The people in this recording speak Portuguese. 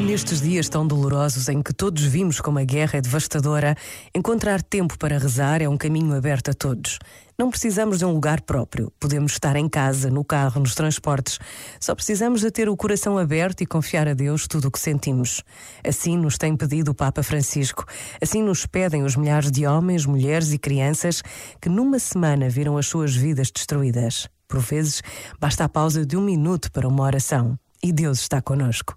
Nestes dias tão dolorosos em que todos vimos como a guerra é devastadora, encontrar tempo para rezar é um caminho aberto a todos. Não precisamos de um lugar próprio. Podemos estar em casa, no carro, nos transportes. Só precisamos de ter o coração aberto e confiar a Deus tudo o que sentimos. Assim nos tem pedido o Papa Francisco. Assim nos pedem os milhares de homens, mulheres e crianças que numa semana viram as suas vidas destruídas. Por vezes, basta a pausa de um minuto para uma oração. E Deus está conosco.